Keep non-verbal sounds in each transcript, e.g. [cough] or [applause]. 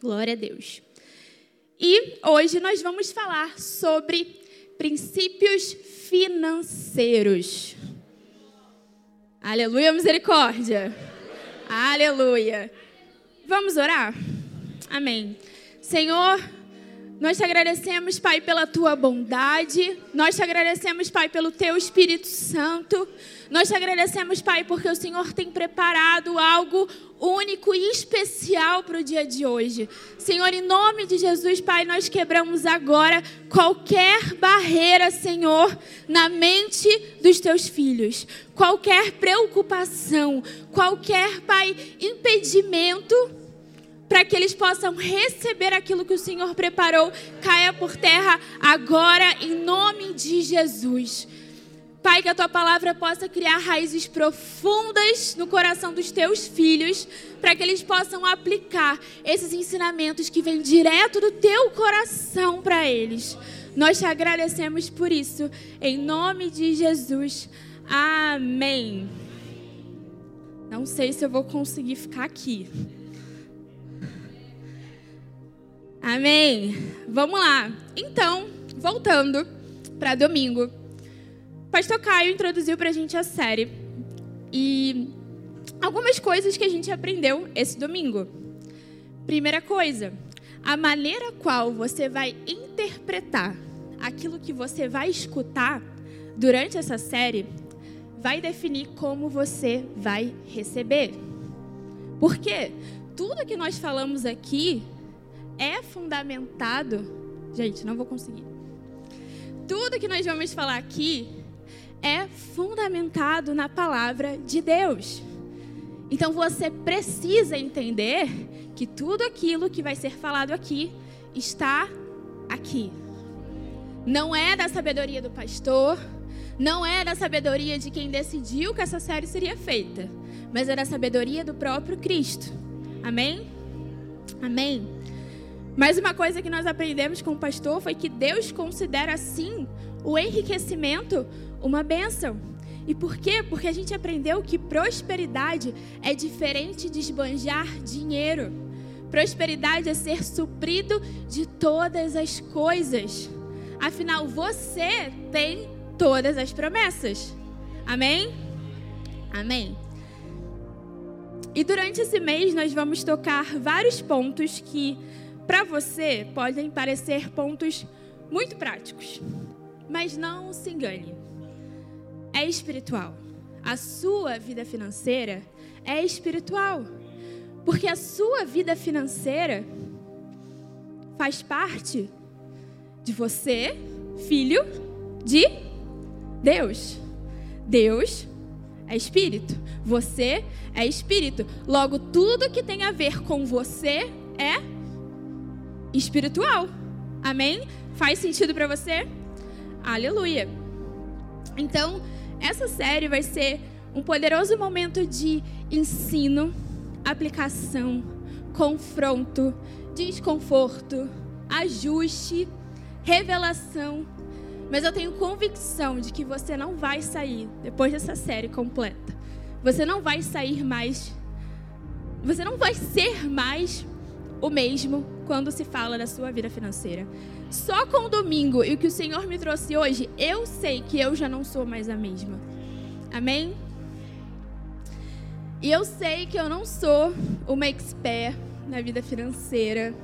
Glória a Deus. E hoje nós vamos falar sobre princípios financeiros. Aleluia, misericórdia. Aleluia. Vamos orar? Amém. Senhor, nós te agradecemos, Pai, pela tua bondade. Nós te agradecemos, Pai, pelo teu Espírito Santo. Nós te agradecemos, Pai, porque o Senhor tem preparado algo único e especial para o dia de hoje. Senhor, em nome de Jesus, Pai, nós quebramos agora qualquer barreira, Senhor, na mente dos teus filhos. Qualquer preocupação, qualquer, Pai, impedimento para que eles possam receber aquilo que o Senhor preparou, caia por terra agora, em nome de Jesus. Pai, que a tua palavra possa criar raízes profundas no coração dos teus filhos, para que eles possam aplicar esses ensinamentos que vêm direto do teu coração para eles. Nós te agradecemos por isso, em nome de Jesus. Amém. Não sei se eu vou conseguir ficar aqui. Amém. Vamos lá. Então, voltando para domingo. Pastor Caio introduziu para a gente a série e algumas coisas que a gente aprendeu esse domingo. Primeira coisa, a maneira qual você vai interpretar aquilo que você vai escutar durante essa série vai definir como você vai receber. Porque tudo que nós falamos aqui é fundamentado. Gente, não vou conseguir. Tudo que nós vamos falar aqui é fundamentado na palavra de Deus. Então você precisa entender que tudo aquilo que vai ser falado aqui está aqui. Não é da sabedoria do pastor, não é da sabedoria de quem decidiu que essa série seria feita, mas é da sabedoria do próprio Cristo. Amém? Amém. Mas uma coisa que nós aprendemos com o pastor foi que Deus considera sim o enriquecimento uma bênção. E por quê? Porque a gente aprendeu que prosperidade é diferente de esbanjar dinheiro. Prosperidade é ser suprido de todas as coisas. Afinal, você tem todas as promessas. Amém? Amém. E durante esse mês nós vamos tocar vários pontos que para você podem parecer pontos muito práticos, mas não se engane. É espiritual. A sua vida financeira é espiritual. Porque a sua vida financeira faz parte de você, filho de Deus. Deus é espírito. Você é espírito. Logo, tudo que tem a ver com você é espiritual. Amém? Faz sentido para você? Aleluia. Então, essa série vai ser um poderoso momento de ensino, aplicação, confronto, desconforto, ajuste, revelação. Mas eu tenho convicção de que você não vai sair depois dessa série completa. Você não vai sair mais. Você não vai ser mais o mesmo quando se fala da sua vida financeira. Só com o domingo e o que o Senhor me trouxe hoje, eu sei que eu já não sou mais a mesma. Amém? E eu sei que eu não sou uma expert na vida financeira.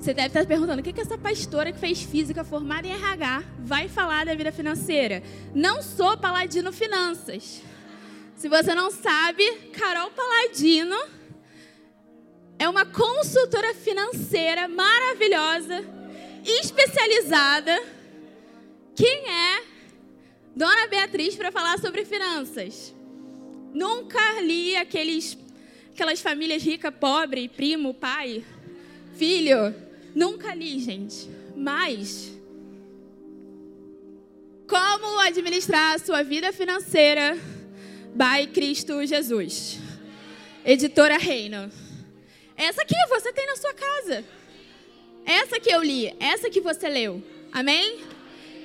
Você deve estar perguntando: o que, que essa pastora que fez física formada em RH vai falar da vida financeira? Não sou Paladino Finanças. Se você não sabe, Carol Paladino é uma consultora financeira maravilhosa, especializada. Quem é Dona Beatriz para falar sobre finanças? Nunca li aqueles, aquelas famílias rica, pobre, primo, pai, filho. Nunca li, gente. Mas como administrar a sua vida financeira by Cristo Jesus. Editora Reino. Essa aqui você tem na sua casa. Essa que eu li, essa que você leu. Amém?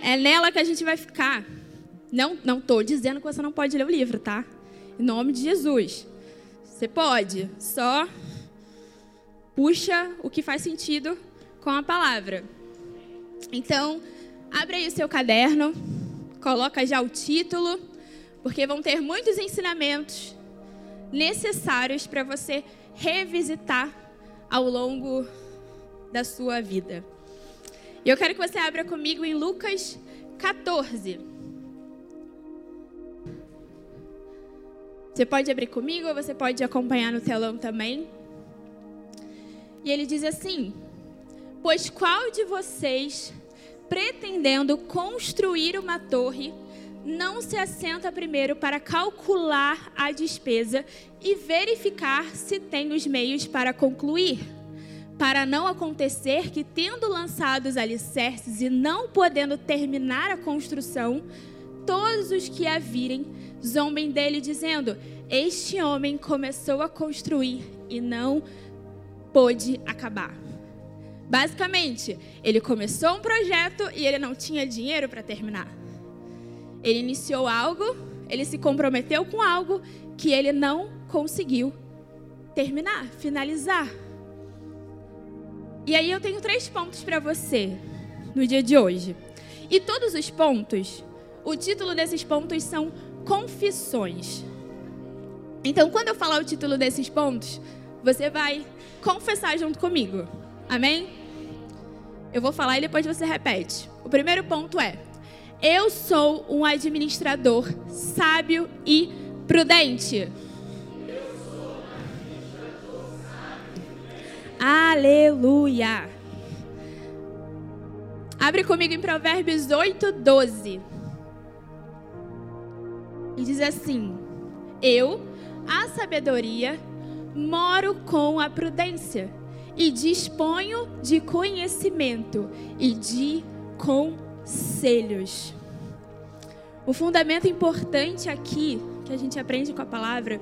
É nela que a gente vai ficar. Não, não estou dizendo que você não pode ler o livro, tá? Em nome de Jesus. Você pode, só puxa o que faz sentido com a palavra. Então, abre aí o seu caderno, coloca já o título, porque vão ter muitos ensinamentos necessários para você revisitar ao longo da sua vida. E eu quero que você abra comigo em Lucas 14. Você pode abrir comigo ou você pode acompanhar no telão também. E ele diz assim: Pois qual de vocês, pretendendo construir uma torre, não se assenta primeiro para calcular a despesa e verificar se tem os meios para concluir? Para não acontecer que, tendo lançado os alicerces e não podendo terminar a construção, todos os que a virem zombem dele, dizendo: Este homem começou a construir e não pôde acabar. Basicamente, ele começou um projeto e ele não tinha dinheiro para terminar. Ele iniciou algo, ele se comprometeu com algo que ele não conseguiu terminar, finalizar. E aí eu tenho três pontos para você no dia de hoje. E todos os pontos, o título desses pontos são confissões. Então, quando eu falar o título desses pontos, você vai confessar junto comigo. Amém? Eu vou falar e depois você repete. O primeiro ponto é: Eu sou um administrador sábio e prudente. Aleluia. Abre comigo em Provérbios 8, 12. E diz assim: Eu, a sabedoria, moro com a prudência e disponho de conhecimento e de conselhos. O fundamento importante aqui que a gente aprende com a palavra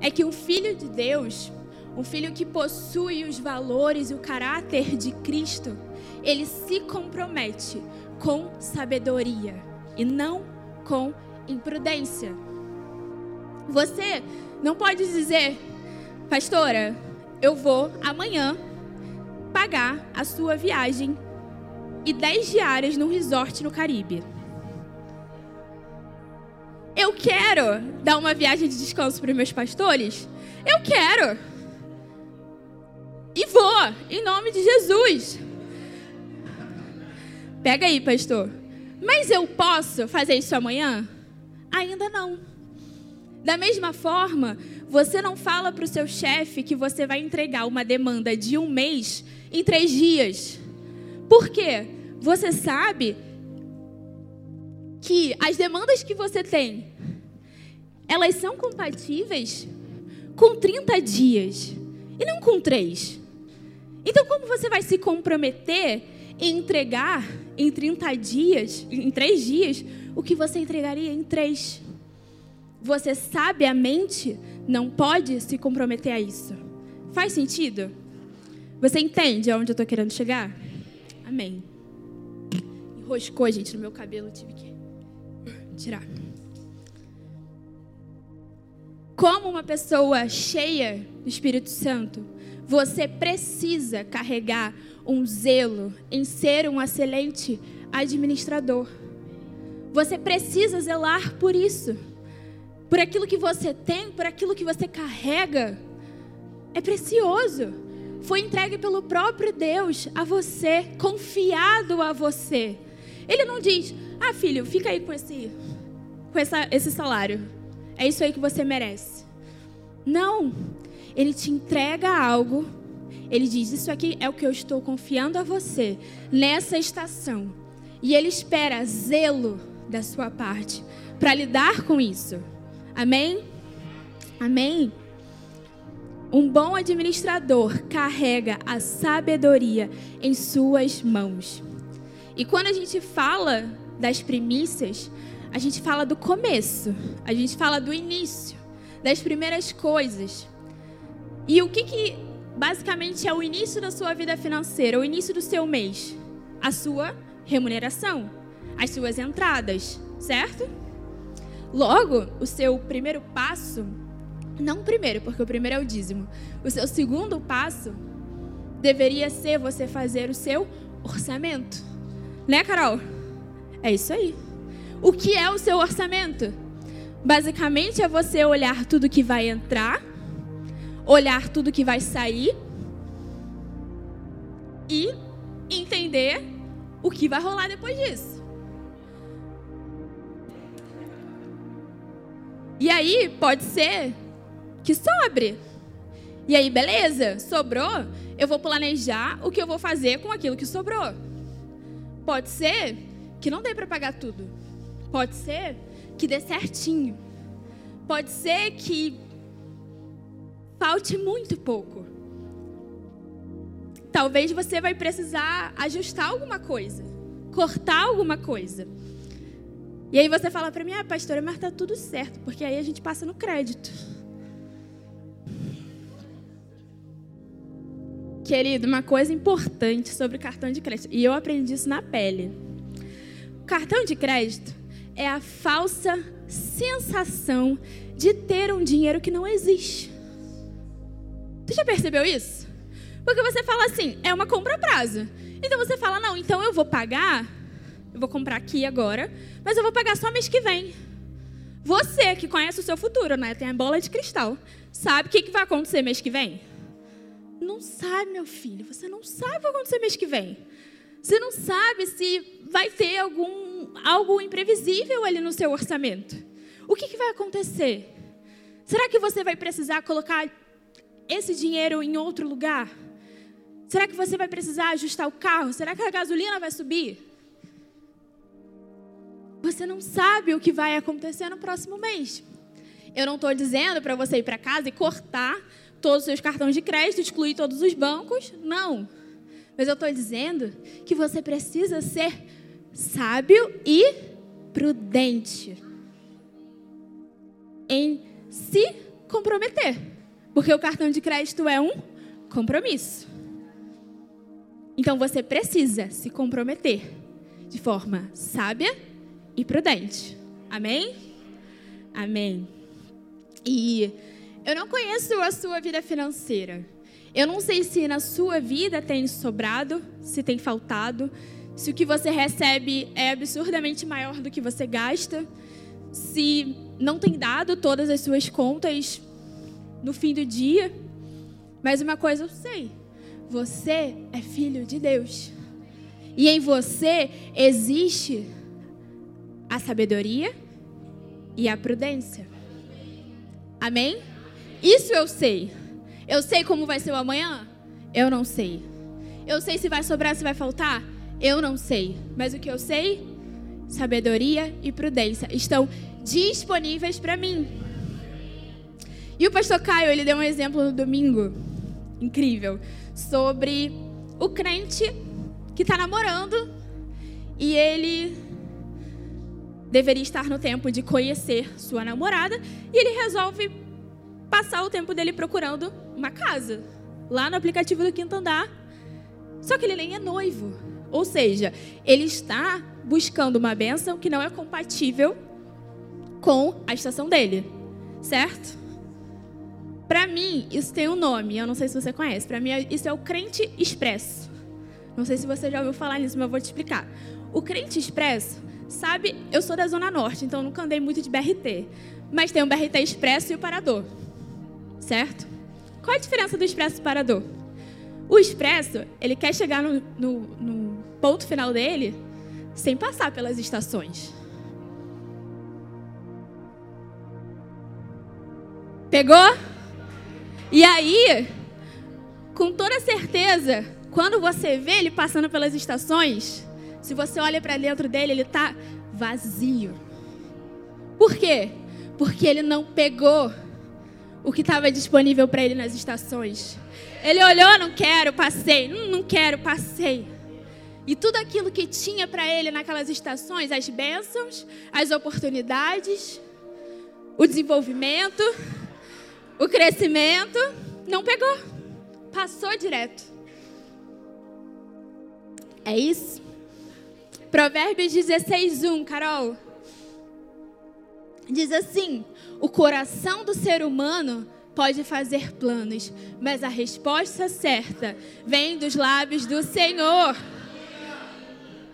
é que um filho de Deus, um filho que possui os valores e o caráter de Cristo, ele se compromete com sabedoria e não com imprudência. Você não pode dizer, Pastora, eu vou amanhã pagar a sua viagem e 10 diárias num resort no Caribe. Eu quero dar uma viagem de descanso para os meus pastores? Eu quero. E vou, em nome de Jesus. Pega aí, pastor. Mas eu posso fazer isso amanhã? Ainda não. Da mesma forma, você não fala para o seu chefe que você vai entregar uma demanda de um mês em três dias. Por quê? Você sabe que as demandas que você tem, elas são compatíveis com 30 dias e não com três. Então, como você vai se comprometer em entregar em 30 dias, em três dias, o que você entregaria em três? Você sabiamente não pode se comprometer a isso. Faz sentido? Você entende aonde eu estou querendo chegar? Amém. Enroscou, gente, no meu cabelo, tive que tirar. Como uma pessoa cheia do Espírito Santo, você precisa carregar um zelo em ser um excelente administrador. Você precisa zelar por isso por aquilo que você tem, por aquilo que você carrega, é precioso. Foi entregue pelo próprio Deus a você, confiado a você. Ele não diz: "Ah, filho, fica aí com esse com essa, esse salário. É isso aí que você merece." Não. Ele te entrega algo. Ele diz: "Isso aqui é o que eu estou confiando a você nessa estação." E ele espera zelo da sua parte para lidar com isso. Amém? Amém? Um bom administrador carrega a sabedoria em suas mãos. E quando a gente fala das primícias, a gente fala do começo, a gente fala do início, das primeiras coisas. E o que, que basicamente é o início da sua vida financeira, o início do seu mês? A sua remuneração, as suas entradas, certo? Logo, o seu primeiro passo, não o primeiro, porque o primeiro é o dízimo, o seu segundo passo deveria ser você fazer o seu orçamento. Né, Carol? É isso aí. O que é o seu orçamento? Basicamente é você olhar tudo que vai entrar, olhar tudo que vai sair e entender o que vai rolar depois disso. E aí pode ser que sobre. E aí, beleza, sobrou, eu vou planejar o que eu vou fazer com aquilo que sobrou. Pode ser que não dê para pagar tudo. Pode ser que dê certinho. Pode ser que falte muito pouco. Talvez você vai precisar ajustar alguma coisa, cortar alguma coisa. E aí você fala para mim, ah, pastora, mas tá tudo certo, porque aí a gente passa no crédito. Querido, uma coisa importante sobre cartão de crédito, e eu aprendi isso na pele. O cartão de crédito é a falsa sensação de ter um dinheiro que não existe. Tu já percebeu isso? Porque você fala assim, é uma compra a prazo. Então você fala, não, então eu vou pagar, eu vou comprar aqui agora, mas eu vou pagar só mês que vem. Você que conhece o seu futuro, né? Tem a bola de cristal. Sabe o que, que vai acontecer mês que vem? Não sabe, meu filho. Você não sabe o que vai acontecer mês que vem. Você não sabe se vai ter algum algo imprevisível ali no seu orçamento. O que, que vai acontecer? Será que você vai precisar colocar esse dinheiro em outro lugar? Será que você vai precisar ajustar o carro? Será que a gasolina vai subir? Você não sabe o que vai acontecer no próximo mês. Eu não estou dizendo para você ir para casa e cortar todos os seus cartões de crédito, excluir todos os bancos. Não. Mas eu estou dizendo que você precisa ser sábio e prudente em se comprometer. Porque o cartão de crédito é um compromisso. Então você precisa se comprometer de forma sábia e prudente. Amém? Amém. E eu não conheço a sua vida financeira. Eu não sei se na sua vida tem sobrado, se tem faltado, se o que você recebe é absurdamente maior do que você gasta, se não tem dado todas as suas contas no fim do dia. Mas uma coisa eu sei: você é filho de Deus. E em você existe a sabedoria e a prudência. Amém? Isso eu sei. Eu sei como vai ser o amanhã? Eu não sei. Eu sei se vai sobrar, se vai faltar? Eu não sei. Mas o que eu sei? Sabedoria e prudência estão disponíveis para mim. E o pastor Caio, ele deu um exemplo no domingo. Incrível. Sobre o crente que está namorando e ele deveria estar no tempo de conhecer sua namorada e ele resolve passar o tempo dele procurando uma casa lá no aplicativo do quinto andar. Só que ele nem é noivo. Ou seja, ele está buscando uma bênção que não é compatível com a estação dele. Certo? Para mim, isso tem um nome, eu não sei se você conhece. Para mim, isso é o crente expresso. Não sei se você já ouviu falar nisso, mas eu vou te explicar. O crente expresso, sabe, eu sou da Zona Norte, então nunca andei muito de BRT. Mas tem o BRT expresso e o parador certo? Qual a diferença do expresso parador? O expresso, ele quer chegar no, no, no ponto final dele sem passar pelas estações. Pegou? E aí, com toda certeza, quando você vê ele passando pelas estações, se você olha para dentro dele, ele está vazio. Por quê? Porque ele não pegou o que estava disponível para ele nas estações. Ele olhou, não quero, passei. Hum, não quero, passei. E tudo aquilo que tinha para ele naquelas estações, as bênçãos, as oportunidades, o desenvolvimento, o crescimento, não pegou. Passou direto. É isso? Provérbios 16, 1, Carol. Diz assim: o coração do ser humano pode fazer planos, mas a resposta certa vem dos lábios do Senhor.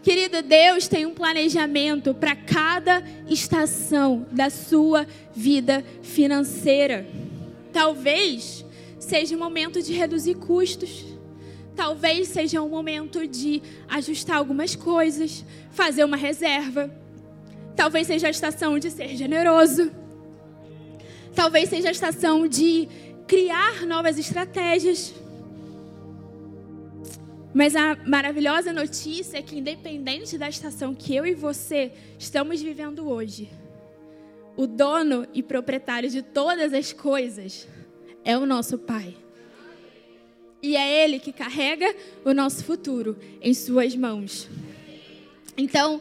Querido, Deus tem um planejamento para cada estação da sua vida financeira. Talvez seja o momento de reduzir custos. Talvez seja o momento de ajustar algumas coisas, fazer uma reserva. Talvez seja a estação de ser generoso. Talvez seja a estação de criar novas estratégias. Mas a maravilhosa notícia é que, independente da estação que eu e você estamos vivendo hoje, o dono e proprietário de todas as coisas é o nosso Pai. E é Ele que carrega o nosso futuro em Suas mãos. Então,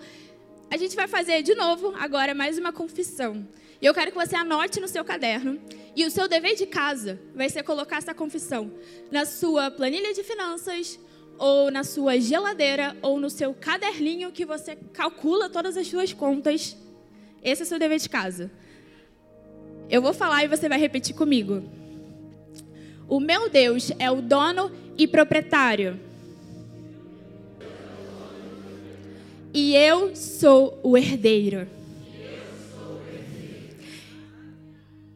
a gente vai fazer de novo agora mais uma confissão. E eu quero que você anote no seu caderno. E o seu dever de casa vai ser colocar essa confissão na sua planilha de finanças ou na sua geladeira, ou no seu caderninho que você calcula todas as suas contas. Esse é o seu dever de casa. Eu vou falar e você vai repetir comigo. O meu Deus é o dono e proprietário. E eu sou o herdeiro.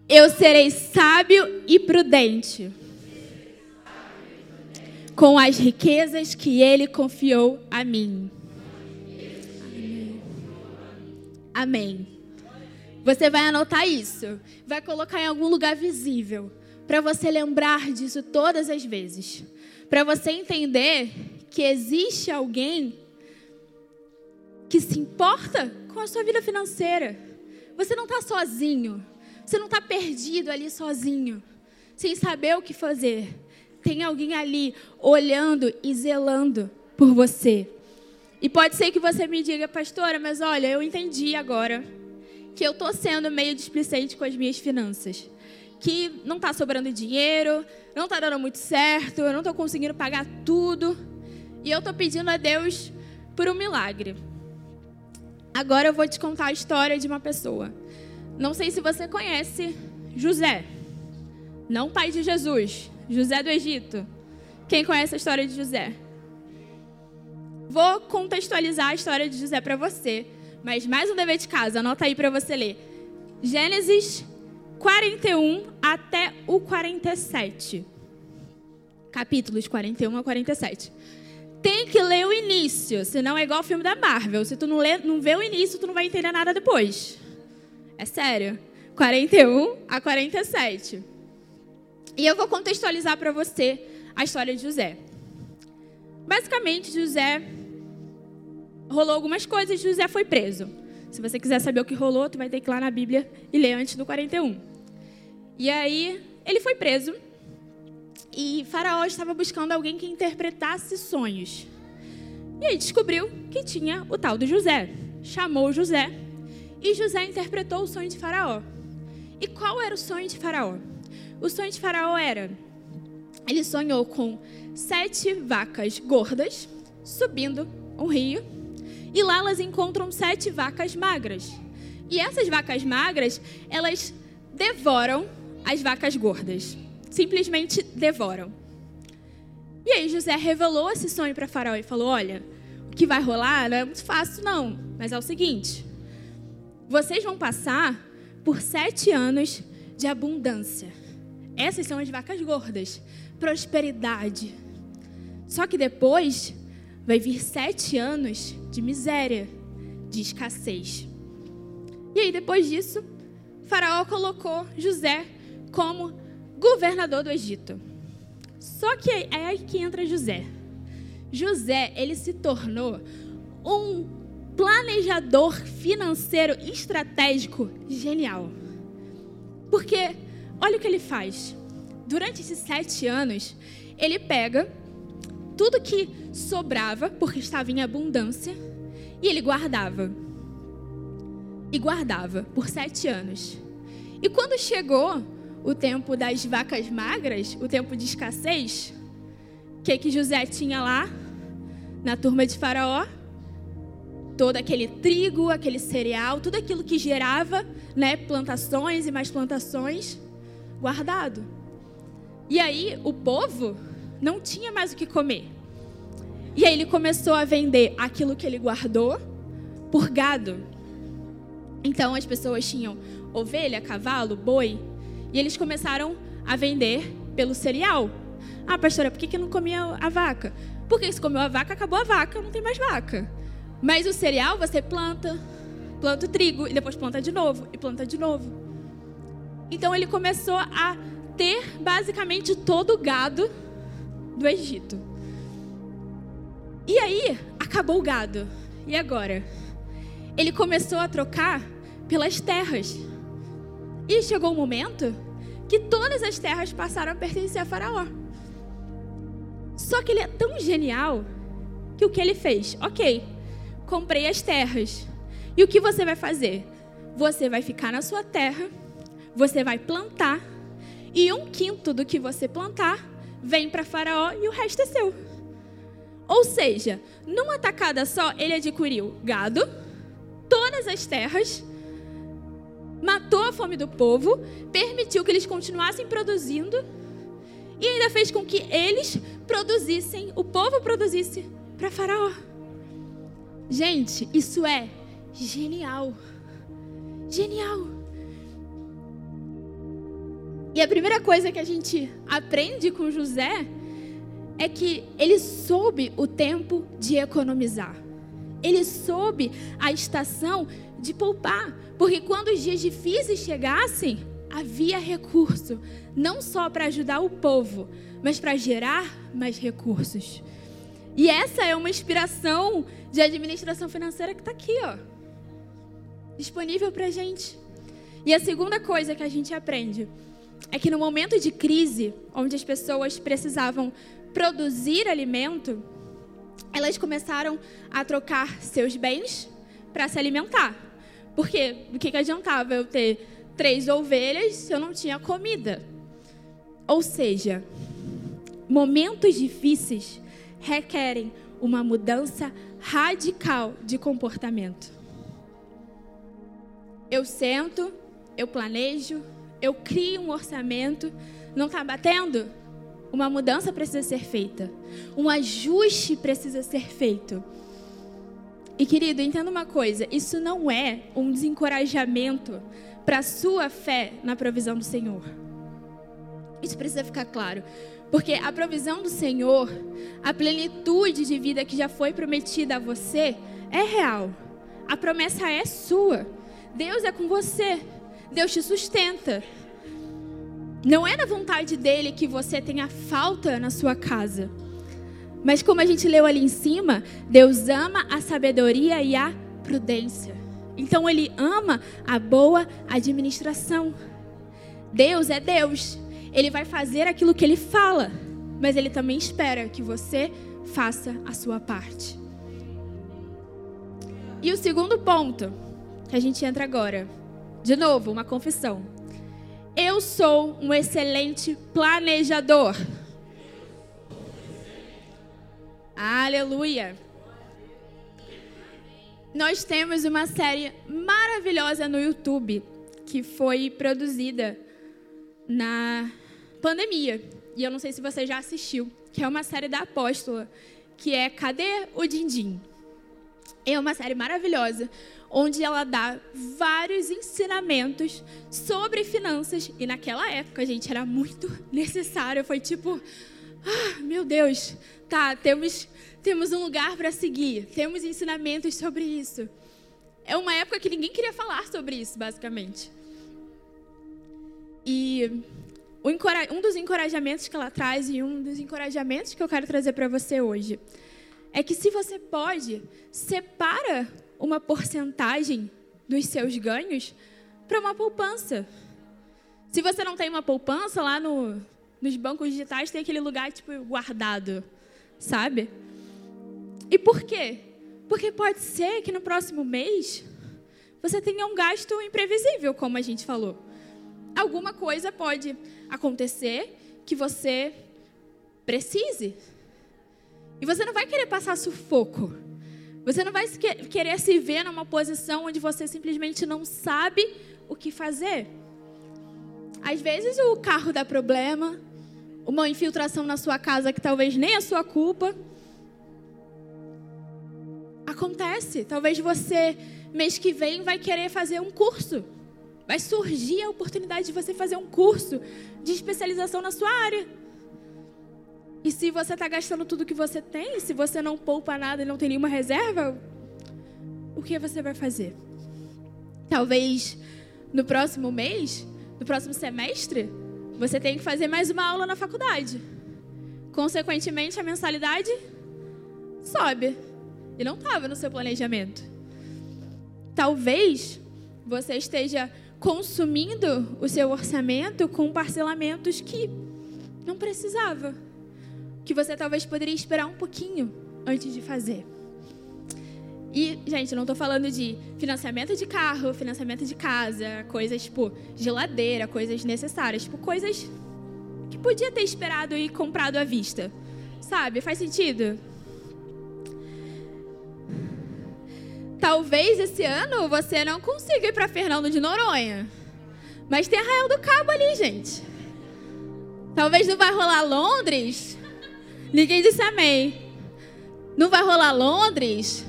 Eu serei sábio e prudente com as riquezas que ele confiou a mim. Amém. Você vai anotar isso, vai colocar em algum lugar visível, para você lembrar disso todas as vezes, para você entender que existe alguém que se importa com a sua vida financeira. Você não está sozinho, você não está perdido ali sozinho, sem saber o que fazer tem alguém ali olhando e zelando por você. E pode ser que você me diga, pastora, mas olha, eu entendi agora que eu estou sendo meio displicente com as minhas finanças. Que não está sobrando dinheiro, não está dando muito certo, eu não estou conseguindo pagar tudo. E eu estou pedindo a Deus por um milagre. Agora eu vou te contar a história de uma pessoa. Não sei se você conhece José, não pai de Jesus, José do Egito. Quem conhece a história de José? Vou contextualizar a história de José para você, mas mais um dever de casa, anota aí para você ler. Gênesis 41 até o 47. Capítulos 41 a 47. Tem que ler início, senão é igual o filme da Marvel. Se tu não, lê, não vê o início, tu não vai entender nada depois. É sério. 41 a 47. E eu vou contextualizar para você a história de José. Basicamente, José rolou algumas coisas, José foi preso. Se você quiser saber o que rolou, tu vai ter que ir lá na Bíblia e ler antes do 41. E aí, ele foi preso. E Faraó estava buscando alguém que interpretasse sonhos. E aí descobriu que tinha o tal do José. Chamou José e José interpretou o sonho de Faraó. E qual era o sonho de Faraó? O sonho de Faraó era: ele sonhou com sete vacas gordas subindo um rio, e lá elas encontram sete vacas magras. E essas vacas magras, elas devoram as vacas gordas. Simplesmente devoram. E aí José revelou esse sonho para Faraó e falou: Olha, o que vai rolar não é muito fácil, não. Mas é o seguinte: vocês vão passar por sete anos de abundância. Essas são as vacas gordas. Prosperidade. Só que depois vai vir sete anos de miséria, de escassez. E aí, depois disso, Faraó colocou José como governador do Egito. Só que é aí que entra José. José, ele se tornou um planejador financeiro estratégico genial. Porque Olha o que ele faz. Durante esses sete anos, ele pega tudo que sobrava, porque estava em abundância, e ele guardava. E guardava por sete anos. E quando chegou o tempo das vacas magras, o tempo de escassez, o que, que José tinha lá na turma de Faraó? Todo aquele trigo, aquele cereal, tudo aquilo que gerava né, plantações e mais plantações guardado. E aí o povo não tinha mais o que comer. E aí ele começou a vender aquilo que ele guardou por gado. Então as pessoas tinham ovelha, cavalo, boi, e eles começaram a vender pelo cereal. Ah, pastora, por que, que não comia a vaca? Porque se comeu a vaca, acabou a vaca, não tem mais vaca. Mas o cereal você planta, planta o trigo, e depois planta de novo, e planta de novo. Então ele começou a ter basicamente todo o gado do Egito. E aí, acabou o gado. E agora? Ele começou a trocar pelas terras. E chegou um momento que todas as terras passaram a pertencer a Faraó. Só que ele é tão genial que o que ele fez? Ok, comprei as terras. E o que você vai fazer? Você vai ficar na sua terra, você vai plantar, e um quinto do que você plantar vem para Faraó e o resto é seu. Ou seja, numa tacada só, ele adquiriu gado, todas as terras, matou a fome do povo, permitiu que eles continuassem produzindo e ainda fez com que eles produzissem, o povo produzisse para Faraó. Gente, isso é genial. Genial. E a primeira coisa que a gente aprende com José é que ele soube o tempo de economizar. Ele soube a estação de poupar, porque quando os dias difíceis chegassem, havia recurso, não só para ajudar o povo, mas para gerar mais recursos. E essa é uma inspiração de administração financeira que está aqui, ó, disponível para a gente. E a segunda coisa que a gente aprende é que no momento de crise, onde as pessoas precisavam produzir alimento, elas começaram a trocar seus bens para se alimentar. Porque do que, que adiantava eu ter três ovelhas se eu não tinha comida? Ou seja, momentos difíceis requerem uma mudança radical de comportamento. Eu sento, eu planejo, eu crio um orçamento, não está batendo? Uma mudança precisa ser feita. Um ajuste precisa ser feito. E querido, entenda uma coisa: isso não é um desencorajamento para a sua fé na provisão do Senhor. Isso precisa ficar claro. Porque a provisão do Senhor, a plenitude de vida que já foi prometida a você, é real. A promessa é sua. Deus é com você. Deus te sustenta. Não é da vontade dele que você tenha falta na sua casa. Mas como a gente leu ali em cima, Deus ama a sabedoria e a prudência. Então ele ama a boa administração. Deus é Deus. Ele vai fazer aquilo que ele fala, mas ele também espera que você faça a sua parte. E o segundo ponto que a gente entra agora, de novo, uma confissão. Eu sou um excelente planejador. Aleluia. Nós temos uma série maravilhosa no YouTube que foi produzida na pandemia. E eu não sei se você já assistiu, que é uma série da Apóstola, que é Cadê o Dindim? É uma série maravilhosa, onde ela dá vários ensinamentos sobre finanças. E naquela época, gente, era muito [laughs] necessário. Foi tipo, ah, meu Deus, tá, temos, temos um lugar para seguir, temos ensinamentos sobre isso. É uma época que ninguém queria falar sobre isso, basicamente. E um dos encorajamentos que ela traz e um dos encorajamentos que eu quero trazer para você hoje é que se você pode, separa uma porcentagem dos seus ganhos para uma poupança. Se você não tem uma poupança, lá no, nos bancos digitais tem aquele lugar tipo guardado, sabe? E por quê? Porque pode ser que no próximo mês você tenha um gasto imprevisível, como a gente falou. Alguma coisa pode acontecer que você precise. E você não vai querer passar sufoco. Você não vai querer se ver numa posição onde você simplesmente não sabe o que fazer. Às vezes o carro dá problema, uma infiltração na sua casa que talvez nem é sua culpa. Acontece. Talvez você, mês que vem, vai querer fazer um curso. Vai surgir a oportunidade de você fazer um curso de especialização na sua área. E se você está gastando tudo que você tem, se você não poupa nada e não tem nenhuma reserva, o que você vai fazer? Talvez no próximo mês, no próximo semestre, você tenha que fazer mais uma aula na faculdade. Consequentemente, a mensalidade sobe. E não estava no seu planejamento. Talvez você esteja consumindo o seu orçamento com parcelamentos que não precisava. Que você talvez poderia esperar um pouquinho antes de fazer. E, gente, não estou falando de financiamento de carro, financiamento de casa, coisas tipo geladeira, coisas necessárias, tipo coisas que podia ter esperado e comprado à vista. Sabe? Faz sentido? Talvez esse ano você não consiga ir para Fernando de Noronha. Mas tem Arraial do Cabo ali, gente. Talvez não vai rolar Londres. Ninguém disse amém. Não vai rolar Londres.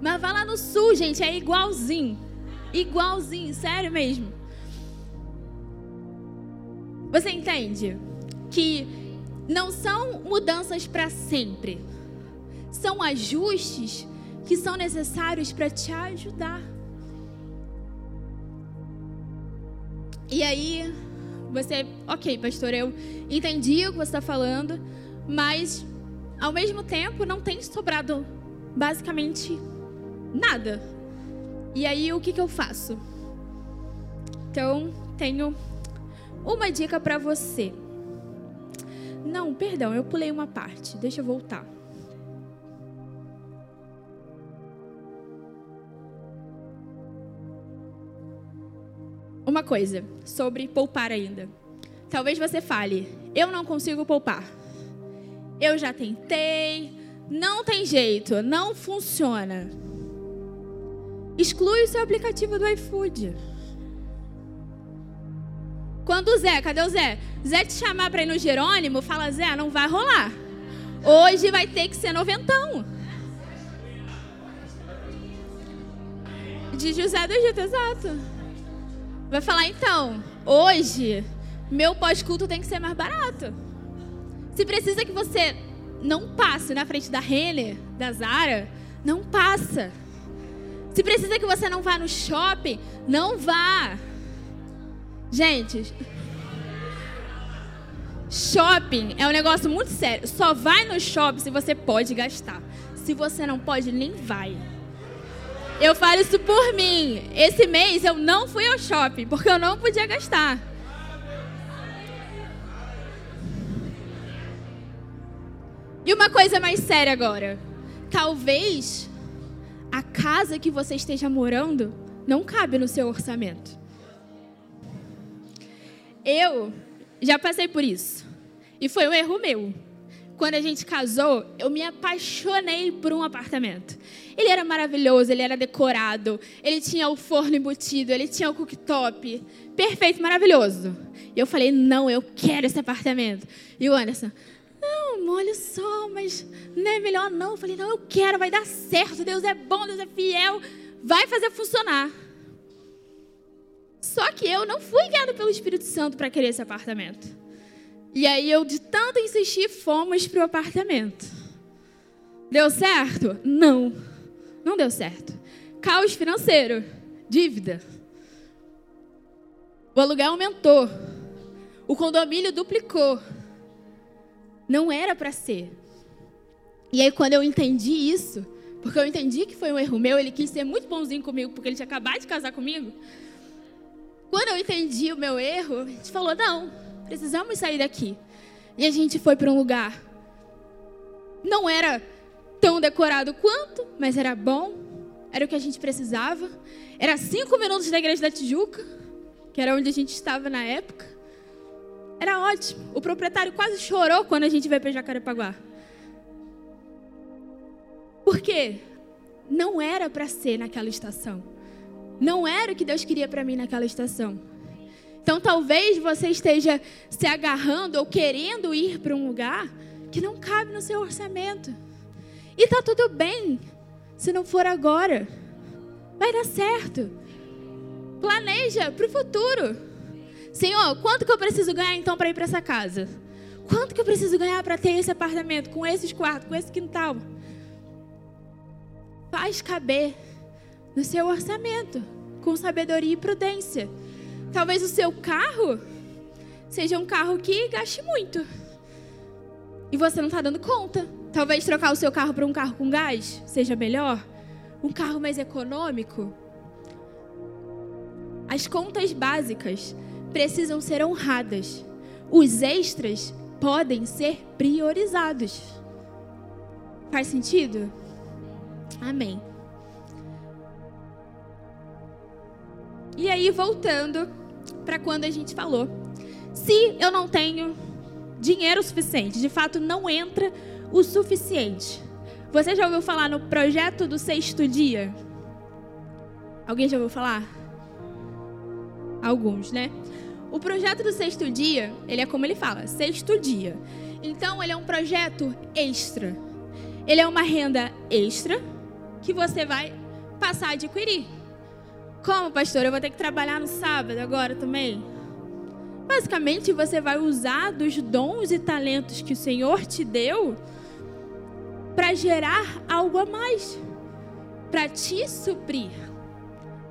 Mas vai lá no sul, gente. É igualzinho. Igualzinho, sério mesmo. Você entende que não são mudanças para sempre. São ajustes que são necessários para te ajudar. E aí, você, ok, pastor, eu entendi o que você está falando, mas ao mesmo tempo não tem sobrado basicamente nada. E aí, o que, que eu faço? Então, tenho uma dica para você. Não, perdão, eu pulei uma parte. Deixa eu voltar. uma coisa sobre poupar ainda. Talvez você fale: eu não consigo poupar. Eu já tentei, não tem jeito, não funciona. Exclui o seu aplicativo do iFood. Quando o Zé, cadê o Zé? Zé te chamar para ir no Jerônimo, fala: Zé, não vai rolar. Hoje vai ter que ser noventão. De José do Egito, exato. Vai falar, então, hoje, meu pós-culto tem que ser mais barato. Se precisa que você não passe na frente da Renner, da Zara, não passa. Se precisa que você não vá no shopping, não vá. Gente, shopping é um negócio muito sério. Só vai no shopping se você pode gastar. Se você não pode, nem vai. Eu falo isso por mim. Esse mês eu não fui ao shopping porque eu não podia gastar. E uma coisa mais séria agora. Talvez a casa que você esteja morando não cabe no seu orçamento. Eu já passei por isso. E foi um erro meu quando a gente casou, eu me apaixonei por um apartamento. Ele era maravilhoso, ele era decorado, ele tinha o forno embutido, ele tinha o cooktop. Perfeito, maravilhoso. E eu falei, não, eu quero esse apartamento. E o Anderson, olha só, mas não é melhor não. Eu falei, não, eu quero, vai dar certo. Deus é bom, Deus é fiel, vai fazer funcionar. Só que eu não fui guiado pelo Espírito Santo para querer esse apartamento. E aí eu, de tanto insistir, fomos para o apartamento. Deu certo? Não. Não deu certo. Caos financeiro. Dívida. O aluguel aumentou. O condomínio duplicou. Não era para ser. E aí, quando eu entendi isso, porque eu entendi que foi um erro meu, ele quis ser muito bonzinho comigo, porque ele tinha acabado de casar comigo. Quando eu entendi o meu erro, a gente falou: não, precisamos sair daqui. E a gente foi para um lugar. Não era tão decorado quanto, mas era bom. Era o que a gente precisava. Era cinco minutos da igreja da Tijuca, que era onde a gente estava na época. Era ótimo. O proprietário quase chorou quando a gente veio para Jacarepaguá. Por quê? Não era para ser naquela estação. Não era o que Deus queria para mim naquela estação. Então talvez você esteja se agarrando ou querendo ir para um lugar que não cabe no seu orçamento. E tá tudo bem se não for agora. Vai dar certo. Planeja para o futuro. Senhor, quanto que eu preciso ganhar então para ir para essa casa? Quanto que eu preciso ganhar para ter esse apartamento, com esses quartos, com esse quintal? Faz caber no seu orçamento, com sabedoria e prudência. Talvez o seu carro seja um carro que gaste muito. E você não está dando conta. Talvez trocar o seu carro para um carro com gás seja melhor. Um carro mais econômico. As contas básicas precisam ser honradas. Os extras podem ser priorizados. Faz sentido? Amém. E aí, voltando para quando a gente falou. Se eu não tenho dinheiro suficiente, de fato não entra o suficiente. Você já ouviu falar no projeto do sexto dia? Alguém já ouviu falar? Alguns, né? O projeto do sexto dia, ele é como ele fala, sexto dia. Então, ele é um projeto extra. Ele é uma renda extra que você vai passar a adquirir. Como, pastor? Eu vou ter que trabalhar no sábado agora também? Basicamente, você vai usar dos dons e talentos que o Senhor te deu para gerar algo a mais, para te suprir,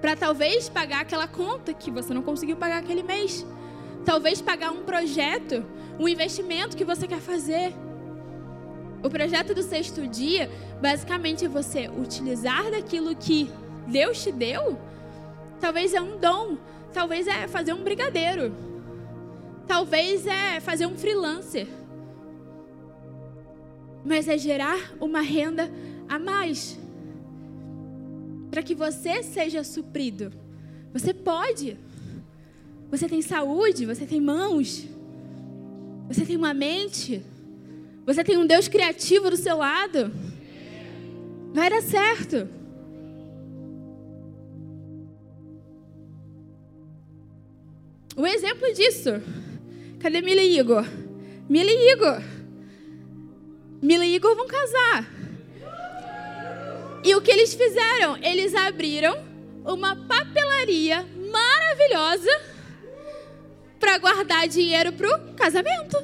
para talvez pagar aquela conta que você não conseguiu pagar aquele mês, talvez pagar um projeto, um investimento que você quer fazer. O projeto do sexto dia, basicamente, é você utilizar daquilo que Deus te deu. Talvez é um dom, talvez é fazer um brigadeiro, talvez é fazer um freelancer mas é gerar uma renda a mais. Para que você seja suprido. Você pode. Você tem saúde, você tem mãos. Você tem uma mente. Você tem um Deus criativo do seu lado. Vai dar certo. O exemplo disso. Cadê Mila e Igor? Mila e Igor. Mila e Igor vão casar. E o que eles fizeram? Eles abriram uma papelaria maravilhosa para guardar dinheiro pro casamento.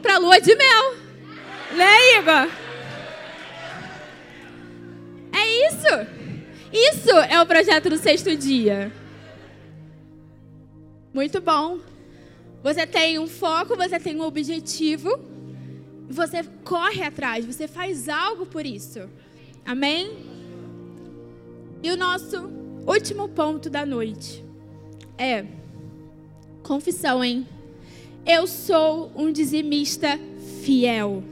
Pra lua de mel. Né, Igor? É isso. Isso é o projeto do sexto dia. Muito bom. Você tem um foco, você tem um objetivo você corre atrás, você faz algo por isso. Amém? E o nosso último ponto da noite é confissão, hein? Eu sou um dizimista fiel.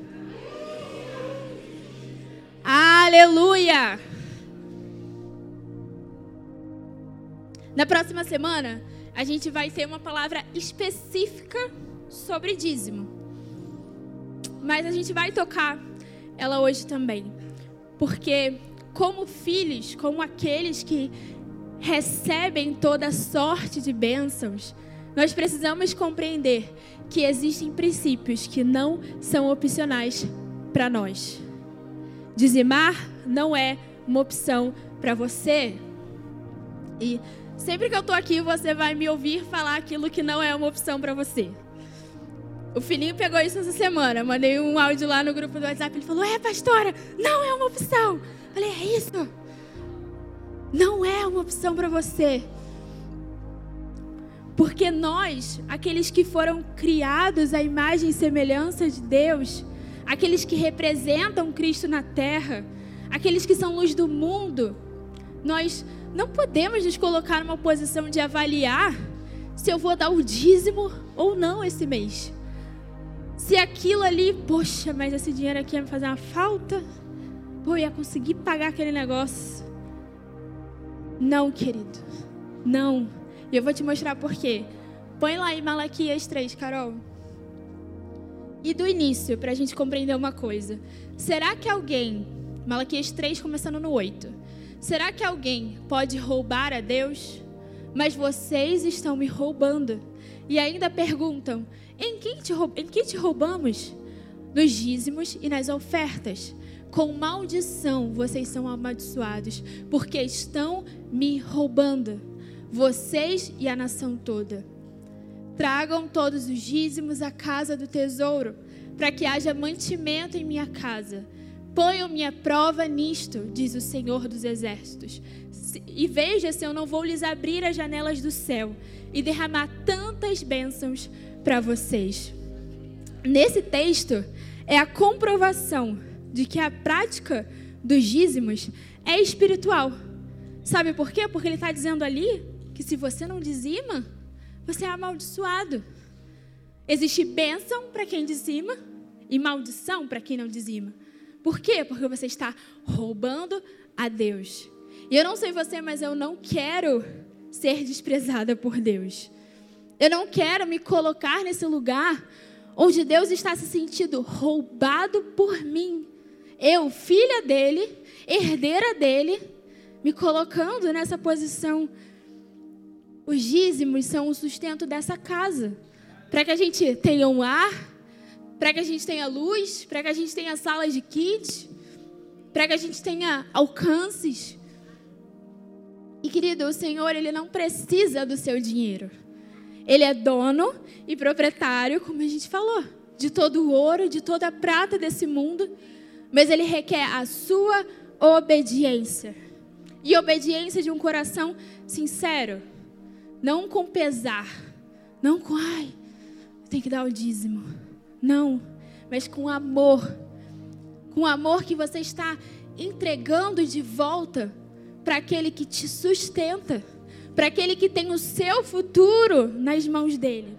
Aleluia! Na próxima semana, a gente vai ter uma palavra específica sobre dízimo. Mas a gente vai tocar ela hoje também. Porque, como filhos, como aqueles que recebem toda sorte de bênçãos, nós precisamos compreender que existem princípios que não são opcionais para nós. Dizimar não é uma opção para você. E sempre que eu estou aqui, você vai me ouvir falar aquilo que não é uma opção para você. O filhinho pegou isso essa semana. Mandei um áudio lá no grupo do WhatsApp. Ele falou: É, pastora, não é uma opção. Falei: É isso. Não é uma opção para você. Porque nós, aqueles que foram criados à imagem e semelhança de Deus, aqueles que representam Cristo na terra, aqueles que são luz do mundo, nós não podemos nos colocar numa posição de avaliar se eu vou dar o dízimo ou não esse mês. Se aquilo ali, poxa, mas esse dinheiro aqui ia me fazer uma falta, pô, eu ia conseguir pagar aquele negócio. Não, querido. Não. E eu vou te mostrar por quê. Põe lá em Malaquias 3, Carol. E do início, para a gente compreender uma coisa. Será que alguém, Malaquias 3, começando no 8. Será que alguém pode roubar a Deus? mas vocês estão me roubando. E ainda perguntam: em que te, em que te roubamos? Nos dízimos e nas ofertas. Com maldição vocês são amaldiçoados, porque estão me roubando, vocês e a nação toda. Tragam todos os dízimos à casa do tesouro, para que haja mantimento em minha casa. Ponham minha prova nisto, diz o Senhor dos Exércitos. E veja se eu não vou lhes abrir as janelas do céu e derramar tantas bênçãos para vocês. Nesse texto é a comprovação de que a prática dos dízimos é espiritual. Sabe por quê? Porque ele está dizendo ali que se você não dizima, você é amaldiçoado. Existe bênção para quem dizima e maldição para quem não dizima. Por quê? Porque você está roubando a Deus. E eu não sei você, mas eu não quero ser desprezada por Deus. Eu não quero me colocar nesse lugar onde Deus está se sentindo roubado por mim. Eu, filha dele, herdeira dele, me colocando nessa posição. Os dízimos são o sustento dessa casa. Para que a gente tenha um ar, para que a gente tenha luz, para que a gente tenha salas de kits, para que a gente tenha alcances. E querido, o Senhor, ele não precisa do seu dinheiro. Ele é dono e proprietário, como a gente falou, de todo o ouro, de toda a prata desse mundo, mas ele requer a sua obediência. E obediência de um coração sincero, não com pesar, não com ai, tem que dar o dízimo. Não, mas com amor. Com amor que você está entregando de volta para aquele que te sustenta, para aquele que tem o seu futuro nas mãos dele.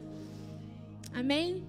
Amém?